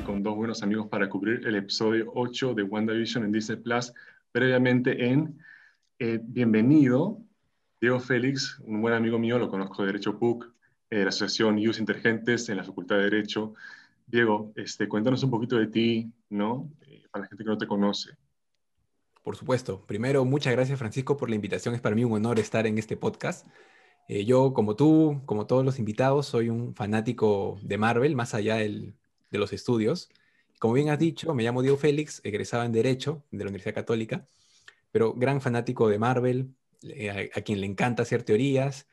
aquí con dos buenos amigos para cubrir el episodio 8 de WandaVision en Disney Plus. Previamente en eh, Bienvenido, Diego Félix, un buen amigo mío, lo conozco de Derecho PUC, de la Asociación IUS Intergentes en la Facultad de Derecho. Diego, este, cuéntanos un poquito de ti, ¿no? Eh, para la gente que no te conoce. Por supuesto. Primero, muchas gracias Francisco por la invitación. Es para mí un honor estar en este podcast. Eh, yo, como tú, como todos los invitados, soy un fanático de Marvel, más allá de los estudios. Como bien has dicho, me llamo Diego Félix, egresado en Derecho de la Universidad Católica, pero gran fanático de Marvel, eh, a, quien le encanta hacer teorías,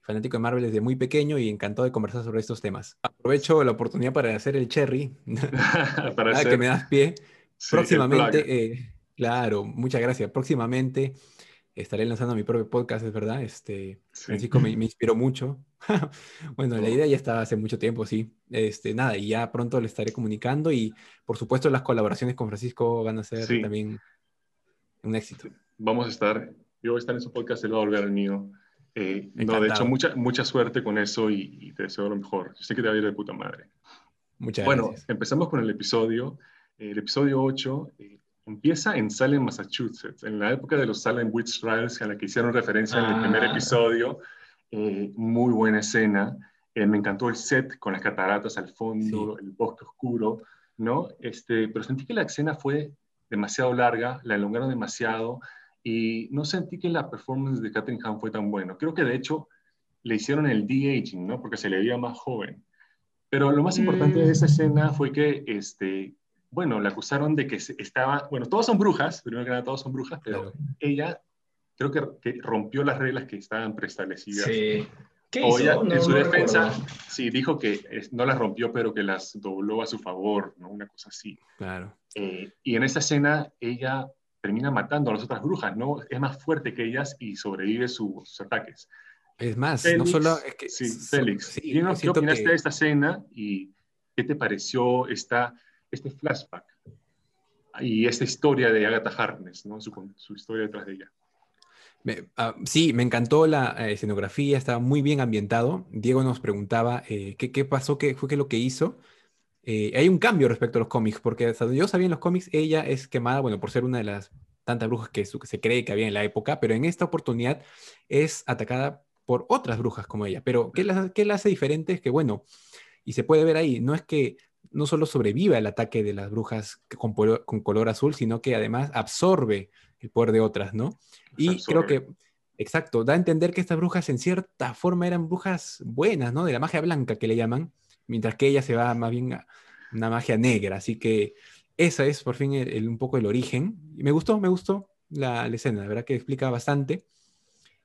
fanático de Marvel desde muy pequeño y encantado de conversar sobre estos temas. Aprovecho la oportunidad para hacer el cherry, para que me das pie. Próximamente, eh, claro, muchas gracias. Próximamente estaré lanzando mi propio podcast, es verdad. Este, Francisco me, inspiró mucho. bueno, la oh. idea ya estaba hace mucho tiempo, sí. Este, nada, y ya pronto le estaré comunicando y por supuesto las colaboraciones con Francisco van a ser también un éxito. Vamos a estar, yo voy a estar en su podcast, él va a volver al mío. Eh, no, de hecho, mucha, mucha suerte con eso y, te deseo lo mejor. Yo sé que te va a ir de puta madre. Muchas bueno, gracias. Bueno, empezamos con el episodio. El episodio 8 Empieza en Salem, Massachusetts, en la época de los Salem Witch Trials, a la que hicieron referencia en el primer ah. episodio. Eh, muy buena escena. Eh, me encantó el set con las cataratas al fondo, el bosque oscuro, ¿no? Este, pero sentí que la escena fue demasiado larga, la elongaron demasiado y no sentí que la performance de Catherine Hahn fue tan buena. Creo que de hecho le hicieron el de-aging, ¿no? Porque se le veía más joven. Pero lo más importante de esa mm. escena fue que este, bueno, la acusaron de que estaba, bueno, todos son brujas, primero que nada todos son brujas, pero ella creo que, rompió las reglas que estaban preestablecidas. Sí. ¿Qué hizo? en su defensa, sí, dijo que no las rompió, pero que las dobló a su favor, ¿no? Una cosa así. Claro. Eh, y en esa escena, ella termina matando a las otras brujas, ¿no? Es más fuerte que ellas y sobrevive sus ataques. Es más, no solo... Es que, sí, Félix. Sí, ¿Qué opinaste de esta escena y qué te pareció esta este flashback y esta historia de Agatha Harkness, ¿no? su, su historia detrás de ella. Ah, sí, me encantó la eh, escenografía, estaba muy bien ambientado. Diego nos preguntaba eh, ¿qué, ¿qué, pasó, qué fue qué lo que hizo. Eh, hay un cambio respecto a los cómics, porque hasta donde yo sabía en los cómics, ella es quemada, bueno, por ser una de las tantas brujas que, se cree que había en la época, pero en esta oportunidad es atacada por otras brujas como ella. Pero ¿qué la, qué la hace diferente? Es que, bueno, y se puede ver ahí, no es que no solo sobrevive al ataque de las brujas con, con, color azul, sino que además absorbe el poder de otras, ¿no? Y creo que, exacto, da a entender que estas brujas en cierta forma eran brujas buenas, ¿no? De la magia blanca que le llaman, mientras que ella se va más bien a una magia negra. Así que esa es por fin un poco el origen. Y me gustó, me gustó la, escena, la verdad que explica bastante.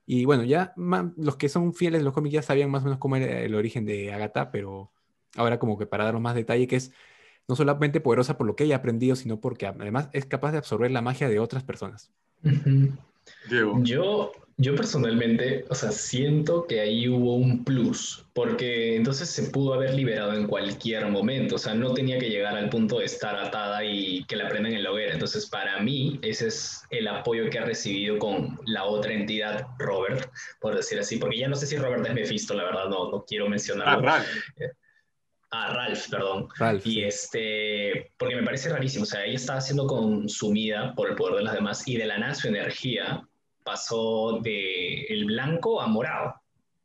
Y bueno, ya los que son fieles de los cómics ya sabían más o menos cómo era el origen de Agatha, pero ahora como que para daros más detalle, que es no solamente poderosa por lo que ella ha aprendido, sino porque además es capaz de absorber la magia de otras personas. Yo, yo personalmente, o sea, siento que ahí hubo un plus, porque entonces se pudo haber liberado en cualquier momento, o sea, no tenía que llegar al punto de estar atada y que la prendan en la hoguera. Entonces, para mí, ese es el apoyo que ha recibido con la otra entidad, Robert, por decir así, porque ya no sé si Robert es Mephisto, la verdad, no, no quiero mencionarlo. Ah, a Ralph, perdón. y este, porque me parece rarísimo, o sea, ella estaba siendo consumida por el poder de las demás y de la nada su energía pasó de el blanco a morado.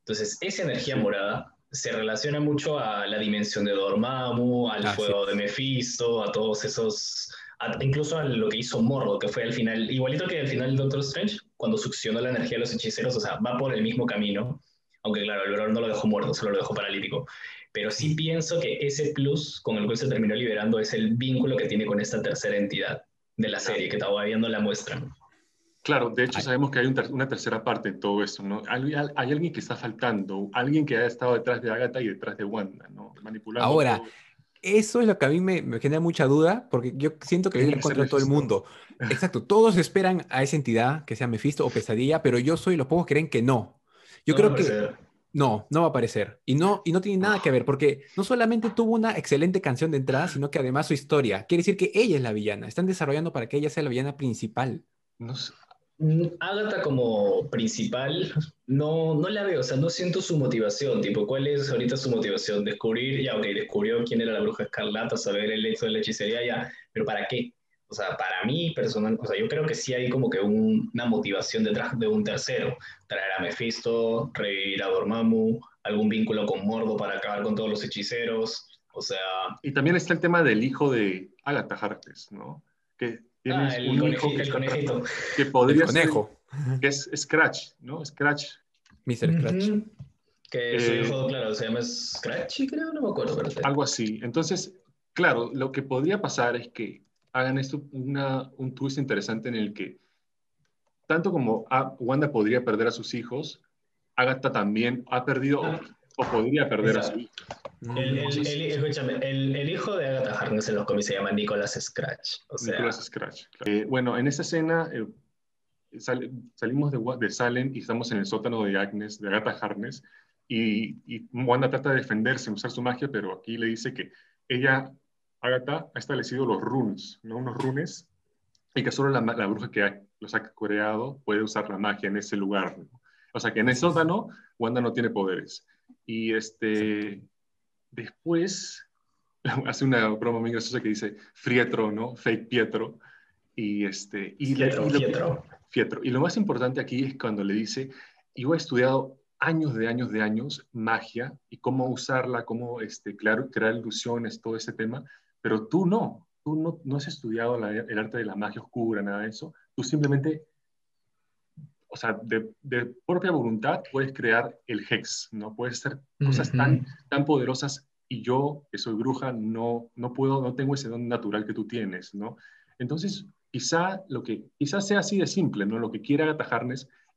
Entonces, esa energía morada se relaciona mucho a la dimensión de Dormammu, al fuego de Mephisto, a todos esos, incluso a lo que hizo Mordo, que fue al final, igualito que al final de Doctor Strange, cuando succionó la energía de los hechiceros, o sea, va por el mismo camino, aunque claro, el valor no lo dejó muerto, solo lo dejó paralítico. Pero sí pienso que ese plus con el cual se terminó liberando es el vínculo que tiene con esta tercera entidad de la serie, que todavía no la muestran. Claro, de hecho sabemos que hay una tercera parte en todo esto, ¿no? Hay, alguien que está faltando, alguien que ha estado detrás de Agatha y detrás de Wanda, ¿no? Manipulando. Ahora, eso es lo que a mí me, genera mucha duda, porque yo siento que viene contra todo el mundo. Exacto, todos esperan a esa entidad, que sea Mephisto o Pesadilla, pero yo soy, los pocos creen que no. Yo creo que... No, no va a aparecer. Y no, y no tiene nada que ver, porque no solamente tuvo una excelente canción de entrada, sino que además su historia. Quiere decir que ella es la villana. Están desarrollando para que ella sea la villana principal. No Mm, Agatha como principal, no, no la veo, o sea, no siento su motivación, tipo, ¿cuál es ahorita su motivación? Descubrir, ya, ok, descubrió quién era la bruja escarlata, saber el hecho de la hechicería, ya, pero ¿para qué? O sea, para mí personal, o sea, yo creo que sí hay como que una motivación detrás de un tercero, traer a Mephisto, revivir a Dormammu, algún vínculo con Mordo para acabar con todos los hechiceros, o sea... Y también está el tema del hijo de Agatha Harkness, ¿no? Que ah, el, un hijo que, el conejito. que podría el conejo. Ser, que es Scratch, ¿no? Scratch. Mr. Scratch. Que su eh, hijo, claro, se llama Scratchy, creo, no me acuerdo. Algo así. Entonces, claro, lo que podría pasar es que hagan esto una, un twist interesante en el que, tanto como Wanda podría perder a sus hijos, Agatha también ha perdido o, podría perder a su hijo. El, el, hijo de Agatha Harkness en los cómics se llama Nicholas Scratch. O Nicholas Scratch. Eh, bueno, en esa escena eh, salimos de, de, Salem y estamos en el sótano de Agnes, de Agatha Harkness, y, y Wanda trata de defenderse, usar su magia, pero aquí le dice que ella Agatha ha establecido los runes, ¿no? unos runes, y que solo la, bruja que los ha creado puede usar la magia en ese lugar. O sea que en el sótano, Wanda no tiene poderes. Y este, después hace una broma muy graciosa que dice Frietro, ¿no? Fake Pietro. Y este, y, Fietro, lo, Fietro. Y lo más importante aquí es cuando le dice, yo he estudiado años de años de años magia y cómo usarla, cómo este, crear, crear ilusiones, todo ese tema, pero tú no, tú no, no has estudiado el arte de la magia oscura, nada de eso. Tú simplemente, o sea, de, propia voluntad puedes crear el hex, ¿no? Puedes hacer cosas tan, tan poderosas y yo, que soy bruja, no, no puedo, no tengo ese don natural que tú tienes, ¿no? Entonces, quizá lo que, quizá sea así de simple, ¿no? Lo que quiera Agatha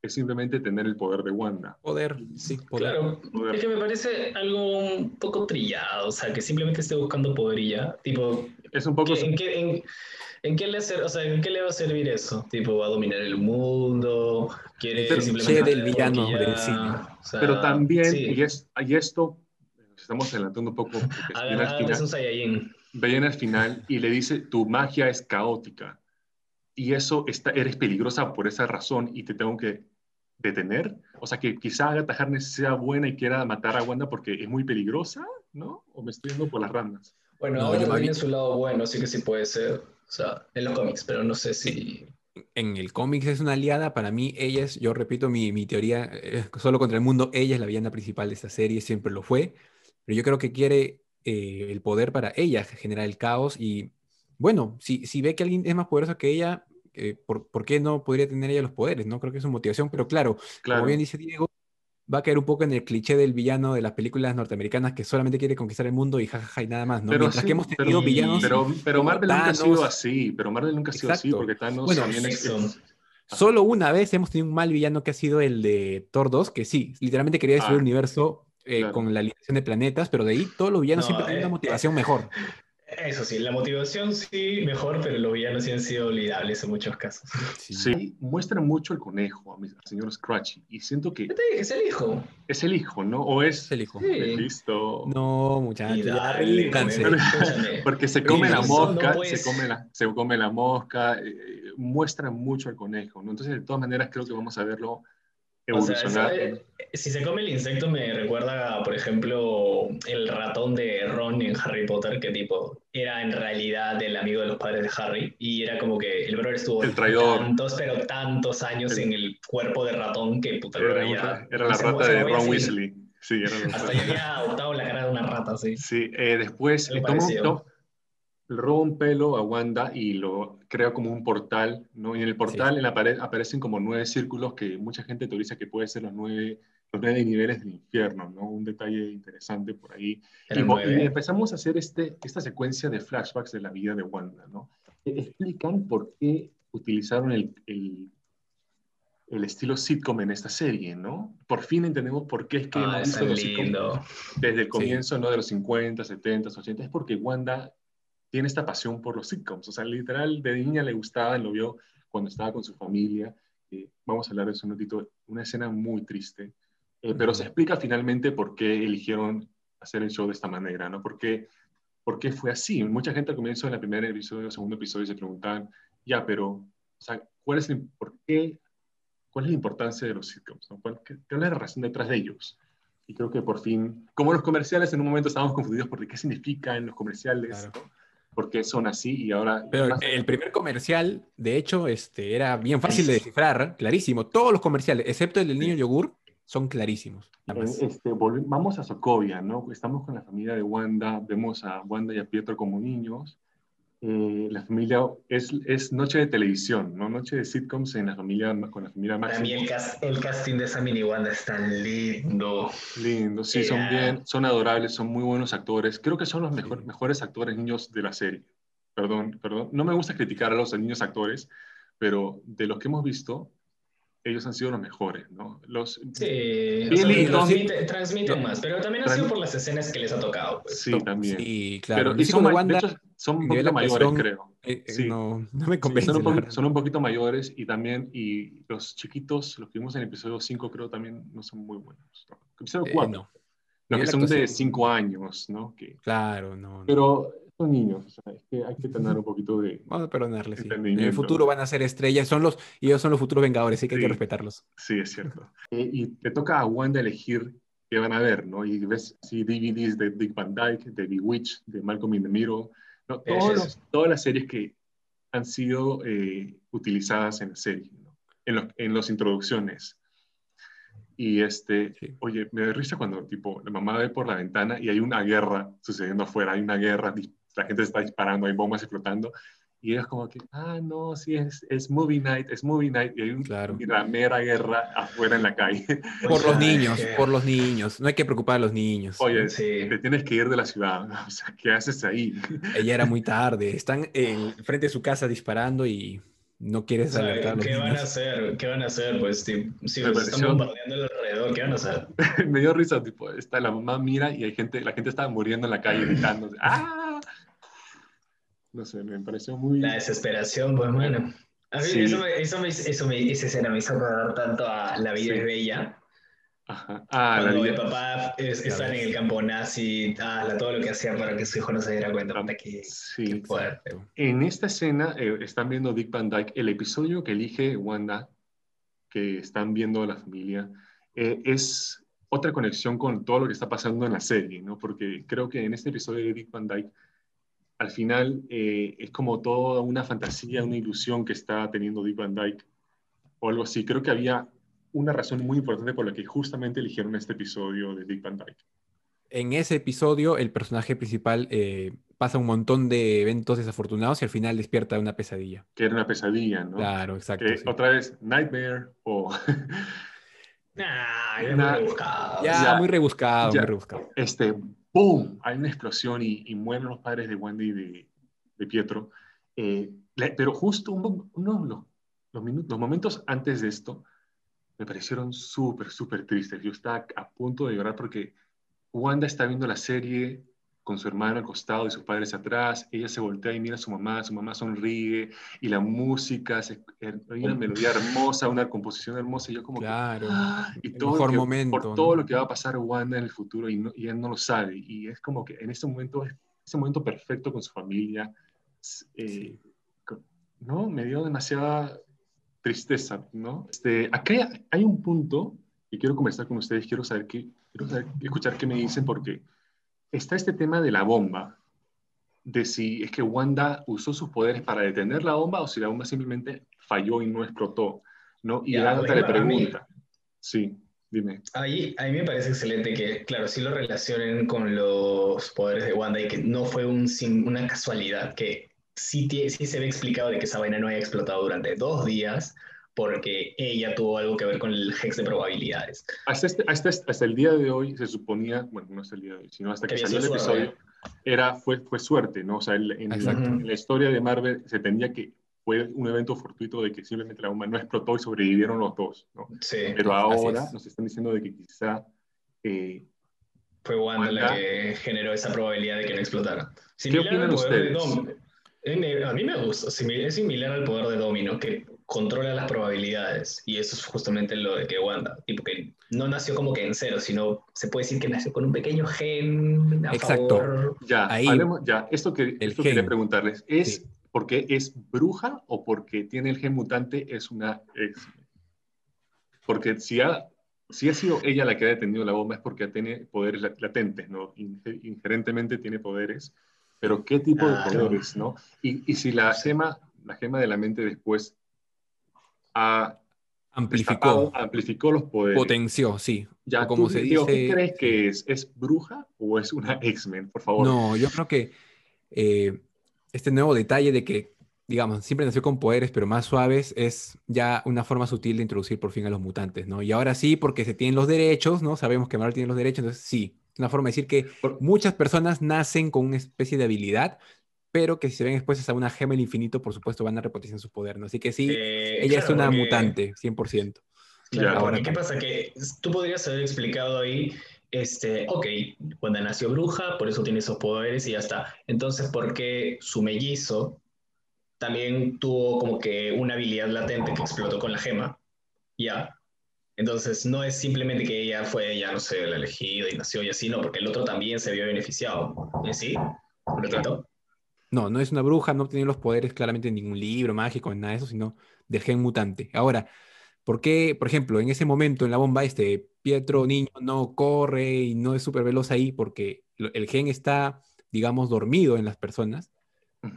es simplemente tener el poder de Wanda. Poder, sí, poder. Claro, es que me parece algo un poco trillado, o sea, que simplemente esté buscando poder y ya, tipo... Es un poco... ¿En qué, en, qué le o sea, ¿En qué le va a servir eso? Tipo, va a dominar el mundo, quiere Pero, simplemente... del villano del cine. Pero también, y, es, y esto, estamos adelantando un poco, porque viene al final, viene al final y le dice, tu magia es caótica y eso está, eres peligrosa por esa razón y te tengo que detener. O sea, que quizá Agatha Harkness sea buena y quiera matar a Wanda porque es muy peligrosa, ¿no? O me estoy yendo por las ramas. Bueno, no, yo también su lado bueno, sí que sí puede ser. O sea, en los cómics, pero no sé si... En el cómics es una aliada, para mí ella es, yo repito mi, mi teoría, eh, solo contra el mundo, ella es la villana principal de esta serie, siempre lo fue, pero yo creo que quiere eh, el poder para ella generar el caos y bueno, si, si ve que alguien es más poderoso que ella, eh, ¿por, ¿por, qué no podría tener ella los poderes? No creo que es su motivación, pero claro, como bien dice Diego, va a caer un poco en el cliché del villano de las películas norteamericanas que solamente quiere conquistar el mundo y jajaja y nada más, ¿no? Pero Mientras que hemos tenido villanos. Pero, pero Marvel nunca ha sido así, pero Marvel nunca ha sido así, porque Thanos bueno, también es. Solo una vez hemos tenido un mal villano que ha sido el de Thor 2, que sí, literalmente quería destruir el ah, universo eh, con la alineación de planetas, pero de ahí todos los villanos siempre tienen una eh, motivación mejor. Eso sí, la motivación sí, mejor, pero los villanos sí han sido olvidables en muchos casos. Sí, muestran mucho el conejo, al señor Scratchy, y siento que... Es el hijo. Es el hijo, ¿no? ¿O es, el hijo? Sí. Listo. No, muchachos. Porque se come la mosca, se, come la, se come la mosca, eh, muestran mucho el conejo, ¿no? Entonces, de todas maneras, creo que vamos a verlo evolucionar. Eh, si se come el insecto me recuerda, por ejemplo, el ratón de Ron en Harry Potter, que tipo era en realidad el amigo de los padres de Harry y era como que el brother estuvo tantos, pero tantos años en el cuerpo de ratón que puta era, era la rata de Ron Weasley. Sí, era Hasta ya había adoptado la cara de una rata, sí. Sí, eh, después roba un pelo a Wanda y lo crea como un portal, ¿no? Y en el portal en la pared aparecen como nueve círculos que mucha gente teoriza que puede ser los nueve, los nueve niveles del infierno, ¿no? Un detalle interesante por ahí. Y, empezamos a hacer este, esta secuencia de flashbacks de la vida de Wanda, ¿no? Explican por qué utilizaron el, el, el estilo sitcom en esta serie, ¿no? Por fin entendemos por qué es que ah, hemos visto desde el comienzo, ¿no? De los 50, 70, 80, es porque Wanda tiene esta pasión por los sitcoms. O sea, literal, de niña le gustaba, lo vio cuando estaba con su familia. Eh, vamos a hablar de eso un ratito. Una escena muy triste. Eh, pero se explica finalmente por qué eligieron hacer el show de esta manera, ¿no? ¿Por qué, por qué fue así? Mucha gente al comienzo del primer episodio, el segundo episodio, se preguntaban, ya, pero, o sea, ¿cuál es el, ¿por qué cuál es la importancia de los sitcoms, ¿no? ¿Qué, es la razón detrás de ellos? Y creo que por fin, como los comerciales en un momento estábamos confundidos por qué significan los comerciales, por qué son así y ahora... Pero el primer comercial, de hecho, este, era bien fácil de descifrar, clarísimo. Todos los comerciales, excepto el del niño yogur, son clarísimos. Este, vamos a Sokovia, ¿no? Estamos con la familia de Wanda, vemos a Wanda y a Pietro como niños eh, la familia es, es noche de televisión, ¿no? Noche de sitcoms en la familia, con la familia Para mí el, el, casting de esa mini Wanda es tan lindo. Lindo, sí, son bien, son adorables, son muy buenos actores. Creo que son los mejor, mejores actores niños de la serie. Perdón, perdón. No me gusta criticar a los niños actores, pero de los que hemos visto, ellos han sido los mejores, ¿no? Los, sí, transmiten, más, pero también ha sido por las escenas que les ha tocado. Pues. Sí, también. Sí, claro. Pero, son, de hecho, son un poquito mayores, creo. Eh, eh, no, no, me convence. son, un poquito mayores y también, y los chiquitos, los que vimos en el episodio 5, creo también no son muy buenos. ¿no? Episodio 4. Eh, no. Los que son de 5 años, ¿no? Que, claro, no. Pero son niños, o sea, es que hay que tener un poquito de... Vamos a perdonarles, sí. En el futuro van a ser estrellas, son los, y ellos son los futuros vengadores, así que hay que respetarlos. Sí, es cierto. y te toca a Wanda elegir qué van a ver, ¿no? Y ves si DVDs de Dick Van Dyke, de Bewitched, de Malcolm in the Middle, ¿no? Todos todas las series que han sido eh, utilizadas en la serie, ¿no? en, los, en las introducciones. Y este, oye, me da risa cuando tipo la mamá ve por la ventana y hay una guerra sucediendo afuera, hay una guerra la gente está disparando, hay bombas explotando. Y es como que, ah, no, sí, es, es movie night, es movie night, y hay una mera guerra afuera en la calle. Por los niños, por los niños, no hay que preocupar a los niños. Oye, te tienes que ir de la ciudad, o sea, ¿qué haces ahí? Ella era muy tarde, están en frente de su casa disparando y no quieres alertar ¿Qué van a hacer? ¿Qué van a hacer? Pues si, si están bombardeando alrededor, ¿qué van a hacer? Me dio risa, tipo, está, la mamá mira y hay gente, la gente está muriendo en la calle gritando, ¡ah! No sé, me pareció muy... La desesperación, pues bueno. A mí eso, eso, me, eso me, esa escena me hizo recordar tanto a La vida es bella. Ajá. Ah, Cuando la vida... el papá es, en el campo nazi, ah, todo lo que hacía para que su hijo no se diera cuenta. Ah, que, sí, fuerte. En esta escena eh, están viendo Dick Van Dyke, el episodio que elige Wanda, que están viendo la familia, eh, es otra conexión con todo lo que está pasando en la serie, ¿no? Porque creo que en este episodio de Dick Van Dyke al final eh, es como toda una fantasía, una ilusión que está teniendo Dick Van Dyke o algo así. Creo que había una razón muy importante por la que justamente eligieron este episodio de Dick Van Dyke. En ese episodio, el personaje principal eh, pasa un montón de eventos desafortunados y al final despierta de una pesadilla. Que era una pesadilla, ¿no? Claro, exacto. Otra vez, Nightmare o... nah, muy rebuscado. Ya, muy rebuscado, muy rebuscado. Este, ¡pum! Hay una explosión y, mueren los padres de Wendy y de, Pietro. Eh, pero justo uno, los, minutos, los momentos antes de esto me parecieron súper, súper tristes. Yo estaba a punto de llorar porque Wanda está viendo la serie con su hermano al costado y sus padres atrás, ella se voltea y mira a su mamá, su mamá sonríe y la música, hay una melodía hermosa, una composición hermosa y yo como claro, ¡ah! y todo momento, por todo lo que va a pasar Wanda en el futuro y, y, él no lo sabe y es como que en ese momento, ese momento perfecto con su familia, eh, ¿no? Me dio demasiada tristeza, ¿no? Este, acá hay un punto y quiero conversar con ustedes, quiero saber qué, quiero saber, escuchar qué me dicen porque está este tema de la bomba, de si es que Wanda usó sus poderes para detener la bomba o si la bomba simplemente falló y no explotó, ¿no? Y Agatha le pregunta. Sí, dime. Ahí, a mí me parece excelente que, claro, sí lo relacionen con los poderes de Wanda y que no fue un, una casualidad, que sí, sí se ve explicado de que esa vaina no haya explotado durante dos días, porque ella tuvo algo que ver con el hex de probabilidades. Hasta, este, hasta, hasta, el día de hoy se suponía, bueno, no hasta el día de hoy, sino hasta que, salió el episodio, era, fue, fue suerte, ¿no? O sea, en, la historia de Marvel se tenía que, fue un evento fortuito de que simplemente la bomba no explotó y sobrevivieron los dos, ¿no? Sí, Pero ahora nos están diciendo de que quizá... Eh, fue Wanda, la que generó esa probabilidad de que no explotara. ¿Qué opinan ustedes? a mí me gusta, es similar al poder de Domino, que controla las probabilidades. Y eso es justamente lo de que Wanda, tipo que no nació como que en cero, sino se puede decir que nació con un pequeño gen. A Exacto. Ya, Ahí, ya, esto que esto quería preguntarles, ¿es porque es bruja o porque tiene el gen mutante es una porque si ha, si ha sido ella la que ha detenido la bomba es porque tiene poderes latentes, ¿no? Inherentemente tiene poderes, pero ¿qué tipo de poderes, no? Y, y, si la gema, la gema de la mente después ha amplificó, amplificó los poderes. Potenció, sí. Ya, como se dice, ¿qué crees que es? ¿Es bruja o es una X-Men? Por favor. No, yo creo que eh, este nuevo detalle de que, digamos, siempre nació con poderes, pero más suaves, es ya una forma sutil de introducir por fin a los mutantes, ¿no? Y ahora sí, porque se tienen los derechos, ¿no? Sabemos que Marvel tiene los derechos, entonces sí, una forma de decir que muchas personas nacen con una especie de habilidad, pero que si se ven expuestas a una gema del infinito, por supuesto, van a repotenciar su poder, ¿no? Así que sí, eh, ella es una mutante, 100%. Claro, ahora, ¿qué pasa? Que tú podrías haber explicado ahí, este, ok, cuando nació bruja, por eso tiene esos poderes y ya está. Entonces, ¿por qué su mellizo también tuvo como que una habilidad latente que explotó con la gema? Ya. Entonces, no es simplemente que ella fue, ya no sé, la elegida y nació y así, no, porque el otro también se vio beneficiado. ¿Y sí? ¿Por lo tanto? No, no es una bruja, no tiene los poderes claramente en ningún libro mágico, en nada de eso, sino del gen mutante. Ahora, ¿por qué, por ejemplo, en ese momento en la bomba, este Pietro niño no corre y no es súper veloz ahí? Porque el gen está, digamos, dormido en las personas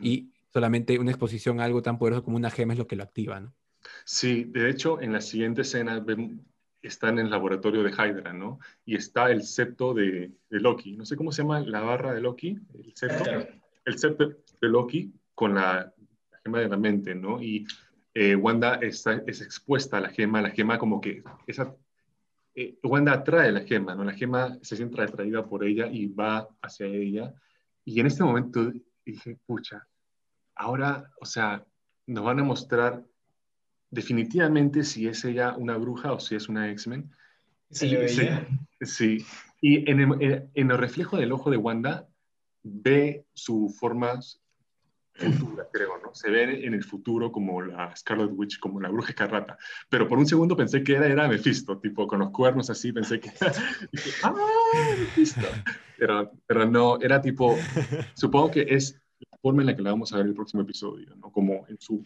y solamente una exposición a algo tan poderoso como una gema es lo que lo activa, ¿no? Sí, de hecho, en la siguiente escena están en el laboratorio de Hydra, ¿no? Y está el septo de, Loki. No sé cómo se llama la barra de Loki. El septo el septo de Loki con la, gema de la mente, ¿no? Y eh, Wanda está, es expuesta a la gema, la gema como que esa, eh, Wanda atrae la gema, ¿no? La gema se siente atraída por ella y va hacia ella. Y en este momento dije, pucha, ahora, o sea, nos van a mostrar definitivamente si es ella una bruja o si es una X-Men. Sí, sí, Y en el, en el reflejo del ojo de Wanda ve su forma futura, creo, ¿no? Se ve en el futuro como la Scarlet Witch, como la bruja escarlata. Pero por un segundo pensé que era, era Mephisto, tipo con los cuernos así, pensé que ¡ah, Mephisto! Pero, pero no, era tipo, supongo que es la forma en la que la vamos a ver el próximo episodio, ¿no? Como en su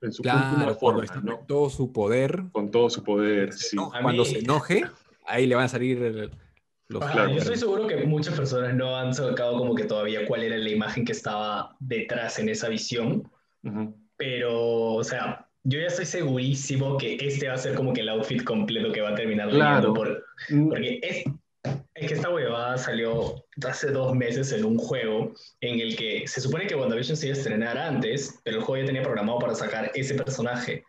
en su claro, forma, ¿no? Con todo su poder. Con todo su poder, sí. Cuando se enoje, ahí le van a salir el, yo estoy seguro que muchas personas no han sacado como que todavía cuál era la imagen que estaba detrás en esa visión, pero, o sea, yo ya estoy segurísimo que este va a ser como que el outfit completo que va a terminar claro. por, mm. porque es, es, que esta huevada salió hace dos meses en un juego en el que se supone que WandaVision se iba a estrenar antes, pero el juego ya tenía programado para sacar ese personaje.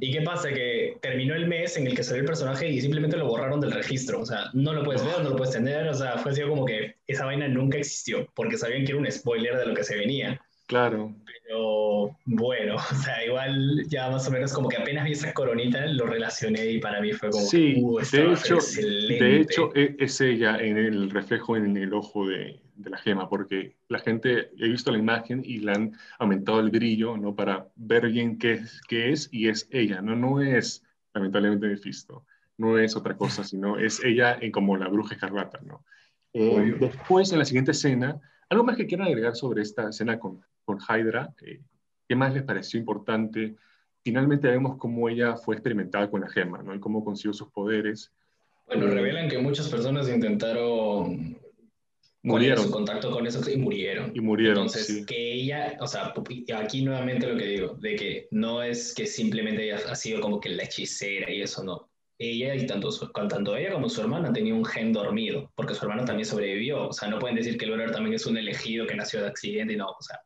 ¿Y qué pasa? Que terminó el mes en el que salió el personaje y simplemente lo borraron del registro. O sea, no lo puedes ver, no lo puedes tener. O sea, fue así como que esa vaina nunca existió porque sabían que era un spoiler de lo que se venía. Claro. Pero bueno, o sea, igual ya más o menos como que apenas vi esa coronita, lo relacioné y para mí fue como. Sí, uh, de, hecho, de hecho es ella en el reflejo en el ojo de, de la gema, porque la gente, he visto la imagen y le han aumentado el brillo, ¿no? Para ver bien qué, qué es y es ella, ¿no? No es, lamentablemente, Mephisto, no es otra cosa, sino es ella en como la bruja escarlata, ¿no? Eh, después, en la siguiente escena, algo más que quieran agregar sobre esta escena con, con Hydra, eh, ¿qué más les pareció importante? Finalmente vemos cómo ella fue experimentada con la gema, ¿no? Y cómo consiguió sus poderes. Bueno, revelan que muchas personas intentaron murieron. su contacto con eso y murieron. Y murieron. Entonces, que ella, o sea, aquí nuevamente lo que digo, de que no es que simplemente ella ha sido como que la hechicera y eso no. Ella y tanto, tanto ella como su hermana tenían un gen dormido, porque su hermana también sobrevivió. O sea, no pueden decir que el también es un elegido que nació de accidente y no, o sea.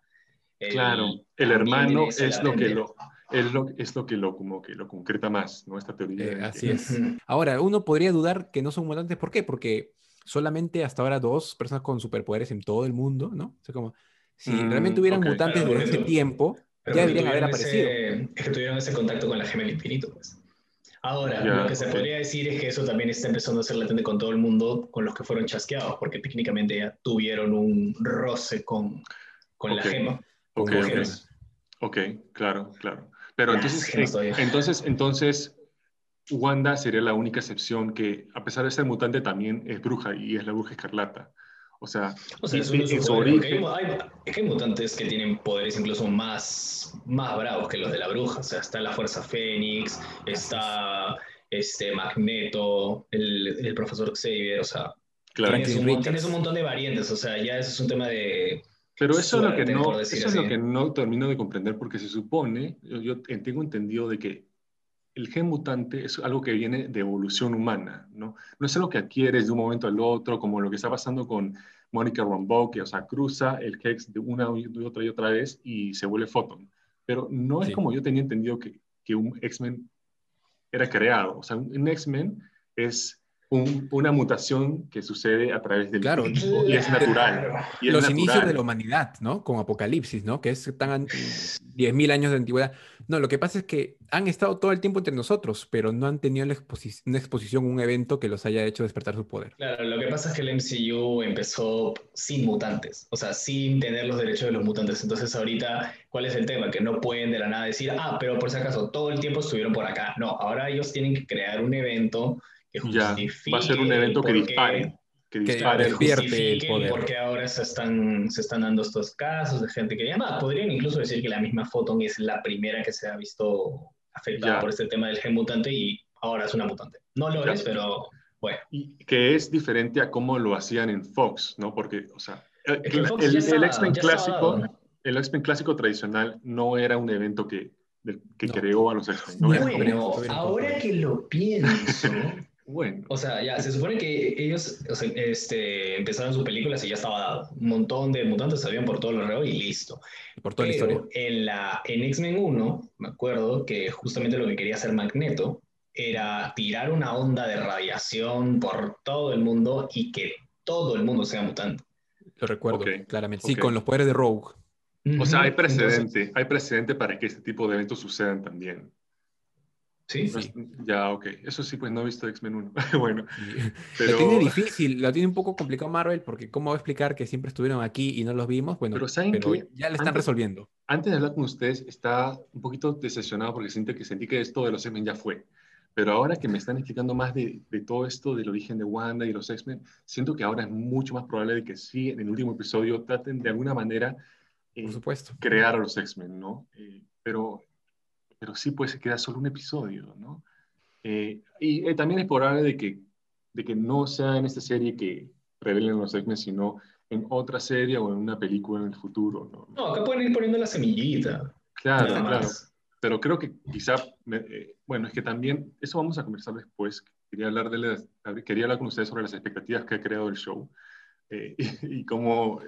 Claro, el hermano es lo que lo, es lo, es lo que lo, como que lo concreta más, ¿no? Esta teoría. Eh, así es. Ahora, uno podría dudar que no son mutantes, ¿por qué? Porque solamente hasta ahora dos personas con superpoderes en todo el mundo, ¿no? O sea, como si mm, realmente hubieran mutantes desde ese tiempo, ya deberían haber aparecido. es que tuvieron ese contacto con la gema del infinito, pues. Ahora, lo que se podría decir es que eso también está empezando a ser latente con todo el mundo, con los que fueron chasqueados, porque técnicamente ya tuvieron un roce con, con la gema. Ok, ok, claro, claro. Pero entonces, entonces, entonces, Wanda sería la única excepción que, a pesar de ser mutante, también es bruja y es la bruja escarlata. O sea, o sea hay, hay, mutantes que tienen poderes incluso más, más bravos que los de la bruja. O sea, está la Fuerza Fénix, está este, Magneto, el, el profesor Xavier, o sea, claro. tienes, un, tienes, un, montón de variantes, o sea, ya eso es un tema de... Pero eso, es lo, que no, eso es lo que no termino de comprender porque se supone, yo, yo tengo entendido de que el gen mutante es algo que viene de evolución humana, ¿no? No es algo que adquieres de un momento al otro, como lo que está pasando con Mónica Rambeau, que, o sea, cruza el Hex de una y otra y otra vez y se vuelve Photon. Pero no es como yo tenía entendido que, que un X-Men era creado. O sea, un X-Men es una mutación que sucede a través del claro, tiempo y es natural. los inicios de la humanidad, ¿no? Con Apocalipsis, ¿no? Que es tan 10.000 años de antigüedad. No, lo que pasa es que han estado todo el tiempo entre nosotros, pero no han tenido una exposición, un evento que los haya hecho despertar su poder. Claro, lo que pasa es que el MCU empezó sin mutantes, o sea, sin tener los derechos de los mutantes. Entonces ahorita, ¿cuál es el tema? Que no pueden de la nada decir, ah, pero por si acaso, todo el tiempo estuvieron por acá. No, ahora ellos tienen que crear un evento ya, va a ser un evento que dispare. Que dispare, el poder. Porque ahora se están, se están dando estos casos de gente que llama. Podrían incluso decir que la misma Photon es la primera que se ha visto afectada por este tema del gen mutante y ahora es una mutante. No lo es, pero bueno. Y que es diferente a cómo lo hacían en Fox, ¿no? Porque, o sea, el, X-Men clásico, el X-Men clásico tradicional no era un evento que, que creó a los X-Men. bueno, ahora que lo pienso, Bueno. O sea, ya, se supone que ellos este, empezaron sus películas y ya estaba dado. Un montón de mutantes sabían por todo lo reo y listo. Por toda la historia. En, la, en X-Men 1, me acuerdo que justamente lo que quería hacer Magneto era tirar una onda de radiación por todo el mundo y que todo el mundo sea mutante. Lo recuerdo, claramente. Sí, con los poderes de Rogue. O sea, hay precedente, hay precedente para que este tipo de eventos sucedan también. Sí, sí. Ya, ok. Eso sí, pues no he visto X-Men 1. bueno. Pero... Lo tiene difícil, lo tiene un poco complicado Marvel, porque ¿cómo va a explicar que siempre estuvieron aquí y no los vimos? Bueno, pero, ¿saben ya lo están resolviendo. Antes de hablar con ustedes, está un poquito decepcionado porque siente que sentí que esto de los X-Men ya fue. Pero ahora que me están explicando más de, de, todo esto del origen de Wanda y los X-Men, siento que ahora es mucho más probable de que sí, en el último episodio, traten de alguna manera eh, Por supuesto. crear a los X-Men, ¿no? Eh, pero pero sí puede ser que solo un episodio, ¿no? Eh, y eh, también es probable de que, de que no sea en esta serie que revelen los x sino en otra serie o en una película en el futuro, ¿no? No, acá pueden ir poniendo la semillita. Claro, claro. Pero creo que quizá, eh, bueno, es que también, eso vamos a conversar después. Quería hablar, de quería hablar con ustedes sobre las expectativas que ha creado el show y, y, cómo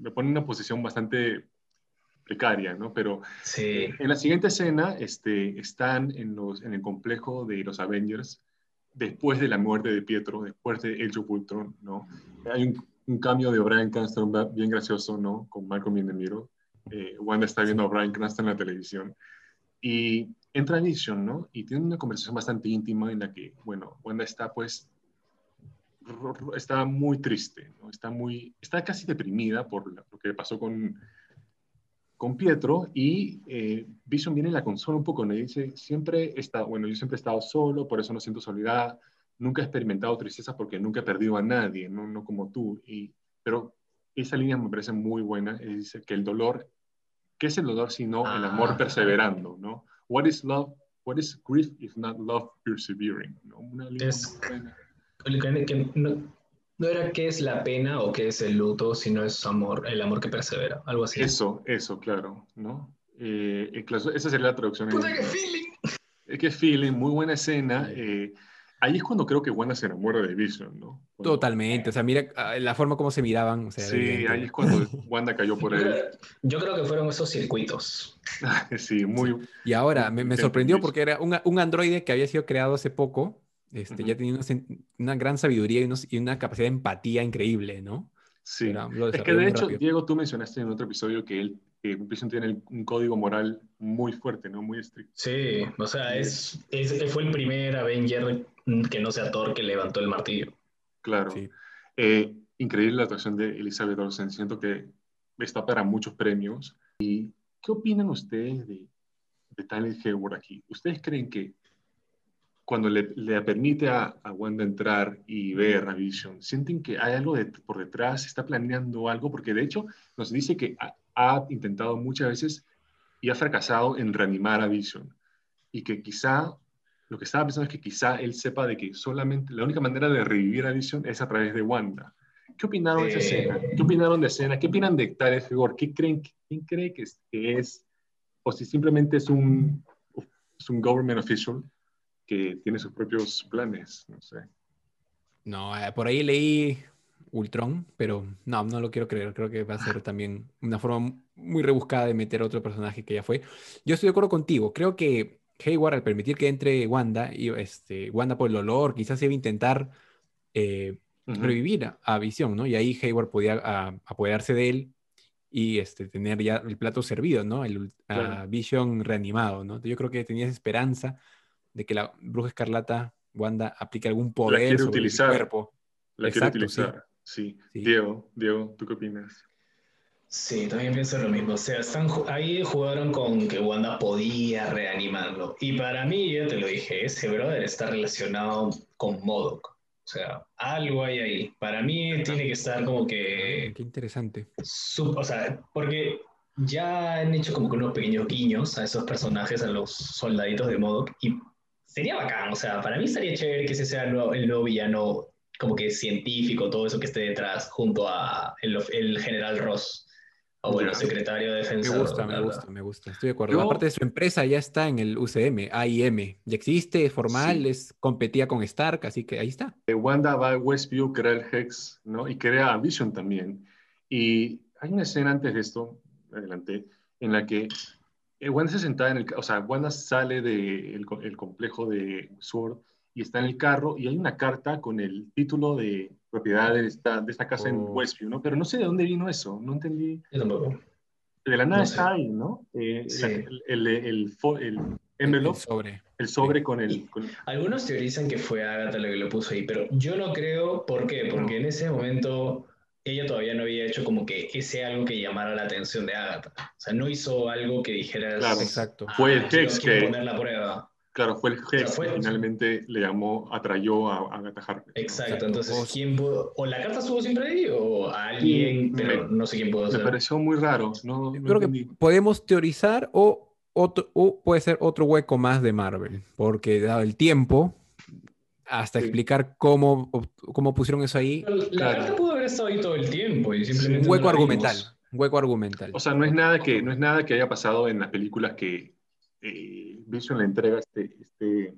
me pone en una posición bastante precaria, ¿no? Pero sí. en la siguiente escena este, están en, los, en el complejo de los Avengers después de la muerte de Pietro, después de El Ultron, ¿no? Hay un, un, cambio de Brian Cranston bien gracioso, ¿no? Con Malcolm Indemiro. Eh, Wanda está viendo a Brian Cranston en la televisión y entra Vision, ¿no? Y tiene una conversación bastante íntima en la que, bueno, Wanda está pues está muy triste, ¿no? Está muy, está casi deprimida por lo que pasó con con Pietro y eh, Vision viene en la consola un poco, me dice, siempre está, bueno, yo siempre he estado solo, por eso no siento soledad, nunca he experimentado tristeza porque nunca he perdido a nadie, no, no como tú, y, pero esa línea me parece muy buena, dice que el dolor, ¿qué es el dolor sino el amor ah. perseverando, no? What is love? What is grief if not love persevering? ¿no? Una línea es, muy buena. Que no, no era qué es la pena o qué es el luto, sino es amor, el amor que persevera, algo así. Eso, eso, claro, ¿no? Eh, esa sería la traducción. Qué feeling! Es que feeling, muy buena escena. Eh, ahí es cuando creo que Wanda se enamora de Vision, ¿no? Totalmente, o sea, mira ah, la forma como se miraban. sí, ahí es cuando Wanda cayó por él. Yo creo que fueron esos circuitos. sí, muy... Y ahora, me, me sorprendió porque era un, un androide que había sido creado hace poco, este, Ya tenía una, gran sabiduría y, una capacidad de empatía increíble, ¿no? Sí. Es que de hecho, Diego, tú mencionaste en otro episodio que él que tiene un código moral muy fuerte, ¿no? Muy estricto. Sí, o sea, es, fue el primer Avenger que no sea Thor que levantó el martillo. Claro. Eh, increíble la actuación de Elizabeth Olsen. Siento que está para muchos premios. ¿Y qué opinan ustedes de, de Tyler Hayward aquí? ¿Ustedes creen que cuando le, le permite a, a, Wanda entrar y ver a Vision, sienten que hay algo de, por detrás, está planeando algo, porque de hecho nos dice que ha, ha, intentado muchas veces y ha fracasado en reanimar a Vision, y que quizá lo que estaba pensando es que quizá él sepa de que solamente la única manera de revivir a Vision es a través de Wanda. ¿Qué opinaron de esa escena? ¿Qué opinaron de escena? ¿Qué opinan de tal Figor? ¿Qué creen, ¿Quién cree que es, que es? O si simplemente es un, es un government official que tiene sus propios planes, no sé. No, eh, por ahí leí Ultron, pero no, no lo quiero creer. Creo que va a ser también una forma muy rebuscada de meter otro personaje que ya fue. Yo estoy de acuerdo contigo. Creo que Hayward, al permitir que entre Wanda, y este, Wanda por el olor, quizás iba a intentar eh, revivir a, Visión, ¿no? Y ahí Hayward podía apoderarse de él y este, tener ya el plato servido, ¿no? El Vision reanimado, ¿no? Yo creo que tenías esperanza de que la bruja escarlata, Wanda, aplique algún poder sobre utilizar. cuerpo. La quiere utilizar, sí. Diego, Diego, ¿tú qué opinas? Sí, también pienso lo mismo. O sea, están, ahí jugaron con que Wanda podía reanimarlo. Y para mí, yo te lo dije, ese brother está relacionado con Modoc. O sea, algo hay ahí. Para mí tiene que estar como que... Qué interesante. o sea, porque ya han hecho como que unos pequeños guiños a esos personajes, a los soldaditos de Modoc. Y sería bacán. O sea, para mí estaría chévere que ese sea el nuevo, el nuevo villano como que científico, todo eso que esté detrás, junto a el, el general Ross. O bueno, secretario de defensa. Me gusta, me gusta, me gusta. Estoy de acuerdo. Aparte de su empresa ya está en el UCM, AIM. Ya existe, es formal, es, competía con Stark, así que ahí está. Eh, Wanda va a Westview, crea el Hex, ¿no? Y crea Vision también. Y hay una escena antes de esto, adelante, en la que eh, Wanda se senta en el... O sea, Wanda sale del de el complejo de Sword y está en el carro y hay una carta con el título de propiedad de esta, de esta casa en oh. Westview, ¿no? Pero no sé de dónde vino eso, no entendí. Yo tampoco. De la nada está ahí, ¿no? Eh, el, el, el, el, envelope, sobre. El sobre con el... Algunos teorizan que fue Agatha lo que lo puso ahí, pero yo no creo, ¿por qué? Porque en ese momento ella todavía no había hecho como que ese algo que llamara la atención de Agatha. O sea, no hizo algo que dijera... Claro, exacto. fue el text que... Poner la prueba. Claro, fue el jefe que finalmente le llamó, atrayó a, Agatha Harkness. Exacto, entonces, ¿quién pudo, o la carta estuvo siempre ahí, o alguien, pero no sé quién pudo ser. Me pareció muy raro. No, creo que podemos teorizar o, otro, o puede ser otro hueco más de Marvel, porque dado el tiempo, hasta explicar cómo, cómo pusieron eso ahí. la carta pudo haber estado ahí todo el tiempo y simplemente. Un hueco argumental. Un hueco argumental. O sea, no es nada que, no es nada que haya pasado en las películas que eh, Vision le entrega este, este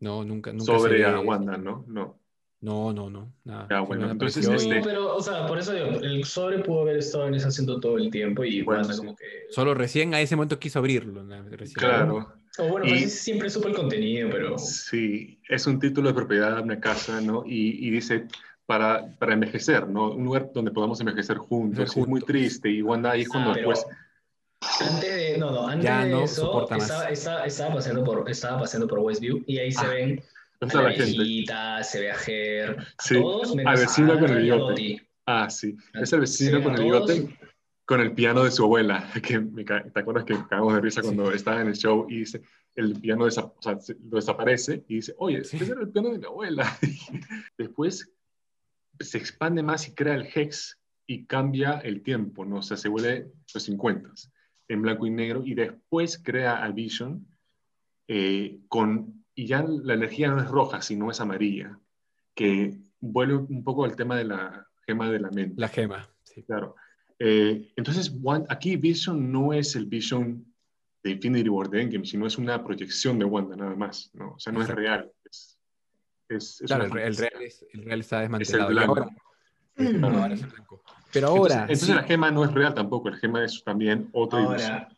no, nunca, nunca sobre a Wanda, ¿no? No. No, no, no. Nada. bueno, entonces este... pero, o sea, por eso digo, el sobre pudo haber estado en ese asiento todo el tiempo y Wanda como que... Solo recién a ese momento quiso abrirlo. Claro. O bueno, pues y... siempre supo el contenido, pero... Sí, es un título de propiedad de una casa, ¿no? Y, y dice, para, para, envejecer, ¿no? Un lugar donde podamos envejecer juntos. Es muy triste y Wanda ahí cuando después... Antes de, no, no, antes de eso, estaba, estaba, estaba, paseando por, estaba paseando por Westview y ahí se ah, ven a la, viejita, se ve a Ger, sí, todos al vecino con el bigote. Ah, sí, es el vecino con el bigote con el piano de su abuela, que me, ¿te acuerdas que cagamos de risa cuando estaba en el show y dice, el piano o sea, lo desaparece y dice, oye, ese era el piano de mi abuela. Después se expande más y crea el Hex y cambia el tiempo, ¿no? O sea, se vuelve los 50 en blanco y negro y después crea a Vision eh, con, y ya la energía no es roja, sino es amarilla, que vuelve un poco al tema de la gema de la mente. La gema, sí. Claro. Eh, entonces, aquí Vision no es el Vision de Infinity War de Endgame, sino es una proyección de Wanda nada más, ¿no? O sea, no es real. Es, claro, el, real es, el, real está desmantelado. Es el blanco. Pero ahora. Entonces, la gema no es real tampoco, la gema es también otra ahora,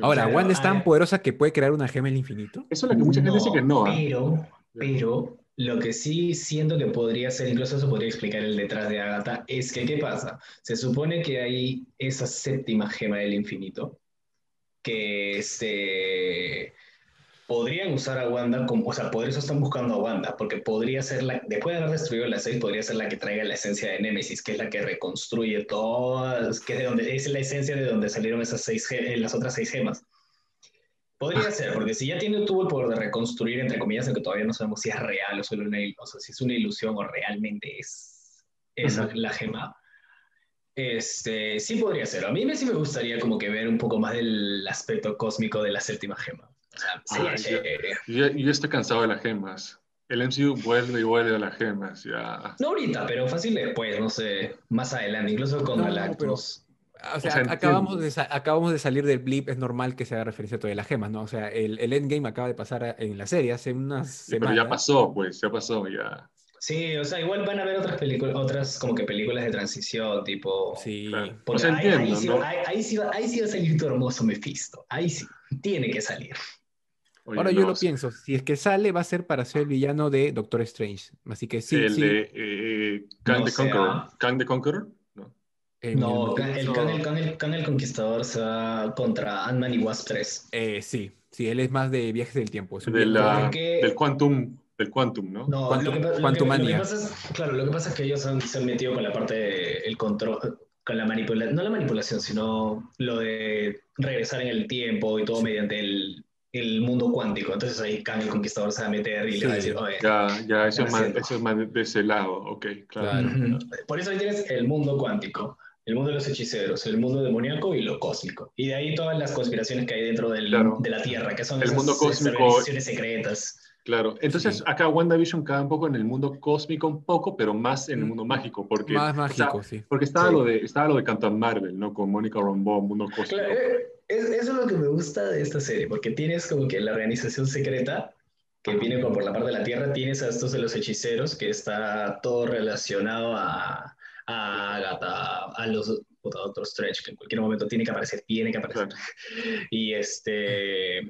Ahora, ¿Wanda es tan poderosa que puede crear una gema del infinito? Eso es lo que mucha gente dice que no. ¿ah? Pero, pero lo que sí siento que podría ser, incluso eso podría explicar el detrás de Agatha, es que, ¿qué pasa? Se supone que hay esa séptima gema del infinito, que este podrían usar a Wanda como, o sea, por eso están buscando a Wanda, porque podría ser la, después de haber destruido la 6, podría ser la que traiga la esencia de Nemesis, que es la que reconstruye todas, que es, de donde, es la esencia de donde salieron esas seis, eh, las otras seis gemas. Podría ah. ser, porque si ya tiene, tuvo el poder de reconstruir, entre comillas, aunque todavía no sabemos si es real o solo una, o sea, si es una ilusión o realmente es esa la gema, este, sí podría ser. A mí sí me gustaría como que ver un poco más del aspecto cósmico de la séptima gema. sería chévere. Yo, yo estoy cansado de las gemas. El MCU vuelve y vuelve a las gemas, ya. No ahorita, pero fácil después, no sé, más adelante, incluso con Galactus. O sea, acabamos, de, acabamos de salir del blip, es normal que se haga referencia a todas las gemas, ¿no? O sea, el, el endgame acaba de pasar en la serie hace unas semanas. Pero ya pasó, pues, ya pasó, ya. Sí, o sea, igual van a haber otras películas, otras como que películas de transición, tipo. Sí, pues ahí, sí, ahí, sí va, ahí, sí va, a salir tu hermoso Mephisto. Ahí sí, tiene que salir. Ahora yo lo pienso, si es que sale va a ser para ser el villano de Doctor Strange. Así que sí. El sí. de eh, Kang, the Conqueror. Kang the Conqueror. No, el, Kang, el, Conquistador se va contra Ant-Man y Wasp 3. Eh, sí, sí, él es más de viajes del tiempo. Del Quantum, del Quantum, ¿no? No, lo, que, pasa es, claro, lo que pasa es que ellos se han metido con la parte del control, con la manipulación, no la manipulación, sino lo de regresar en el tiempo y todo mediante el, el mundo cuántico. Entonces ahí Kang el Conquistador se va a meter y le va a decir, oye. Ya, ya, eso es, más, eso es, más, de ese lado, ok, claro. Por eso ahí tienes el mundo cuántico el mundo de los hechiceros, el mundo demoníaco y lo cósmico. Y de ahí todas las conspiraciones que hay dentro del, de la Tierra, que son el mundo cósmico, organizaciones secretas. Claro, entonces acá WandaVision cae un poco en el mundo cósmico, un poco, pero más en el mundo mágico. Porque, más mágico, sí. Porque estaba, Lo de, estaba lo de Captain Marvel, ¿no? Con Mónica Rambeau, mundo cósmico. Eh, eso es lo que me gusta de esta serie, porque tienes como que la organización secreta que viene por la parte de la Tierra, tienes a estos de los hechiceros, que está todo relacionado a, a Agatha, a los otros Stretch, que en cualquier momento tiene que aparecer, tiene que aparecer. Y este.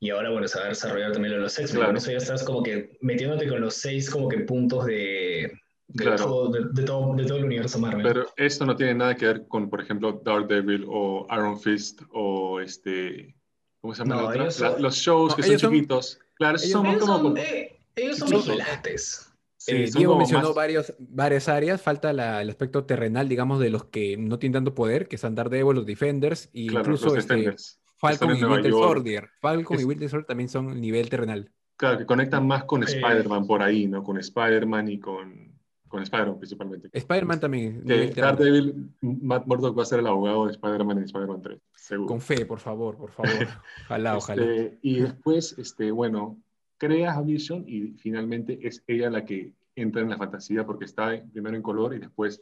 Y ahora, bueno, saber desarrollar también lo de los X-Men. Con eso ya estás como que metiéndote con los seis como que puntos de, de, todo, de, todo, de, todo, el universo Marvel. Pero esto no tiene nada que ver con, por ejemplo, Daredevil o Iron Fist o este... ¿Cómo se llama la otra? los shows que son chiquitos. Claro, ellos son, como... Eh, ellos son vigilantes. Eh, Diego mencionó varios, varias áreas, falta el aspecto terrenal, digamos, de los que no tienen tanto poder, que son Daredevil, los Defenders, y incluso este, Falcon y Winter Soldier. Falcon y Winter Soldier también son nivel terrenal. Claro, que conectan más con Spider-Man por ahí, ¿no? Con Spider-Man y con, con Spider-Man principalmente. Spider-Man también. Daredevil, Matt Murdock va a ser el abogado de Spider-Man en Spider-Man 3, seguro. Con fe, por favor, por favor. Ojalá, ojalá. Este, y después, este, bueno, crea a Vision y finalmente es ella la que entra en la fantasía porque está primero en color y después